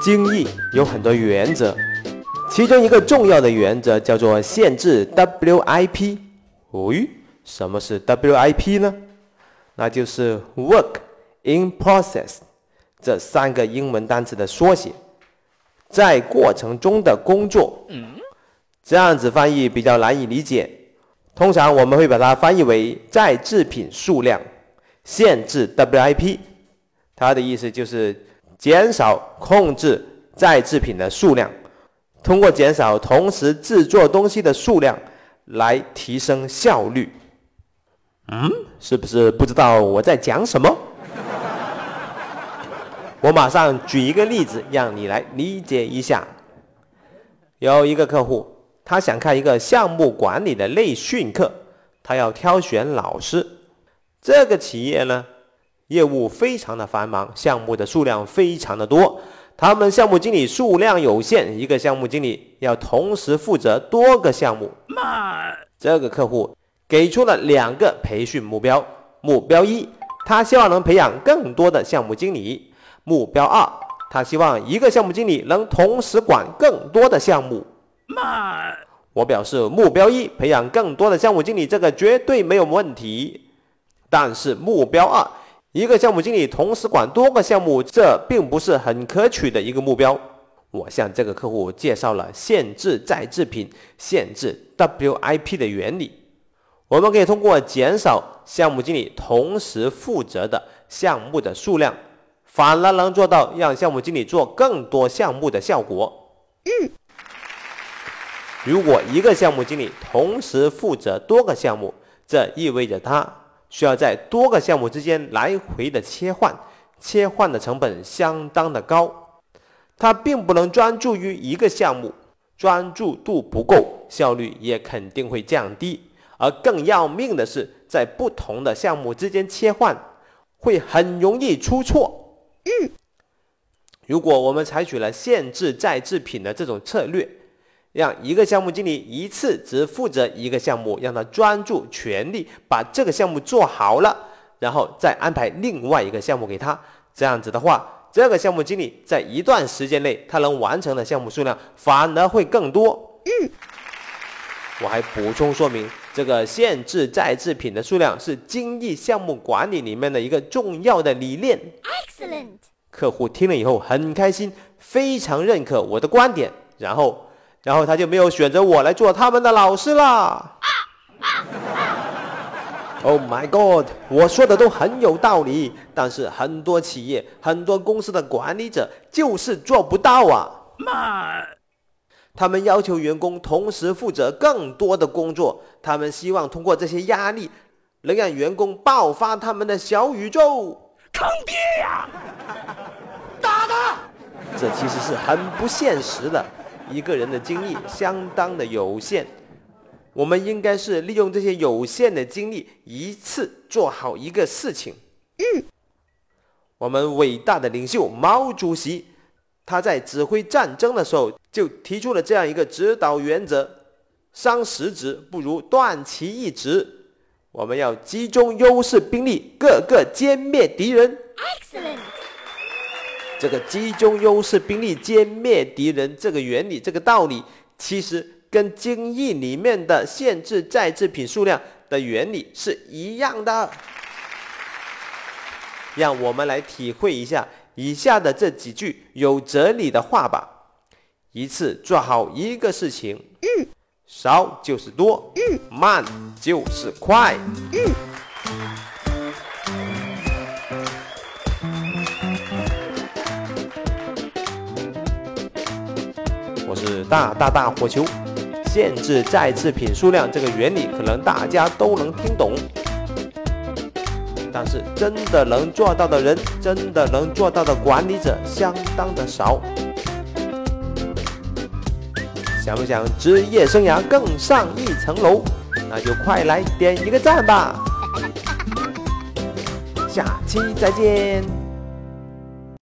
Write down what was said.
精益有很多原则，其中一个重要的原则叫做限制 WIP。咦，什么是 WIP 呢？那就是 Work in Process 这三个英文单词的缩写，在过程中的工作。这样子翻译比较难以理解，通常我们会把它翻译为在制品数量限制 WIP。它的意思就是减少控制再制品的数量，通过减少同时制作东西的数量来提升效率。嗯，是不是不知道我在讲什么？我马上举一个例子让你来理解一下。有一个客户，他想看一个项目管理的内训课，他要挑选老师。这个企业呢？业务非常的繁忙，项目的数量非常的多，他们项目经理数量有限，一个项目经理要同时负责多个项目。妈，这个客户给出了两个培训目标：目标一，他希望能培养更多的项目经理；目标二，他希望一个项目经理能同时管更多的项目。妈，我表示目标一，培养更多的项目经理，这个绝对没有问题。但是目标二。一个项目经理同时管多个项目，这并不是很可取的一个目标。我向这个客户介绍了限制在制品、限制 WIP 的原理。我们可以通过减少项目经理同时负责的项目的数量，反而能做到让项目经理做更多项目的效果。如果一个项目经理同时负责多个项目，这意味着他。需要在多个项目之间来回的切换，切换的成本相当的高，它并不能专注于一个项目，专注度不够，效率也肯定会降低。而更要命的是，在不同的项目之间切换，会很容易出错。嗯，如果我们采取了限制再制品的这种策略。让一个项目经理一次只负责一个项目，让他专注全力把这个项目做好了，然后再安排另外一个项目给他。这样子的话，这个项目经理在一段时间内他能完成的项目数量反而会更多。嗯，我还补充说明，这个限制再制品的数量是精益项目管理里面的一个重要的理念。Excellent，客户听了以后很开心，非常认可我的观点，然后。然后他就没有选择我来做他们的老师啦。Oh my god！我说的都很有道理，但是很多企业、很多公司的管理者就是做不到啊。妈！他们要求员工同时负责更多的工作，他们希望通过这些压力，能让员工爆发他们的小宇宙。坑爹呀！打他！这其实是很不现实的。一个人的精力相当的有限，我们应该是利用这些有限的精力，一次做好一个事情。嗯，我们伟大的领袖毛主席，他在指挥战争的时候就提出了这样一个指导原则：伤十指不如断其一指。我们要集中优势兵力，个个歼灭敌人。这个集中优势兵力歼灭敌人这个原理，这个道理，其实跟精益里面的限制在制品数量的原理是一样的。让我们来体会一下以下的这几句有哲理的话吧：一次做好一个事情，嗯，少就是多，嗯，慢就是快，嗯。我是大大大火球，限制再制品数量这个原理可能大家都能听懂，但是真的能做到的人，真的能做到的管理者相当的少。想不想职业生涯更上一层楼？那就快来点一个赞吧！下期再见。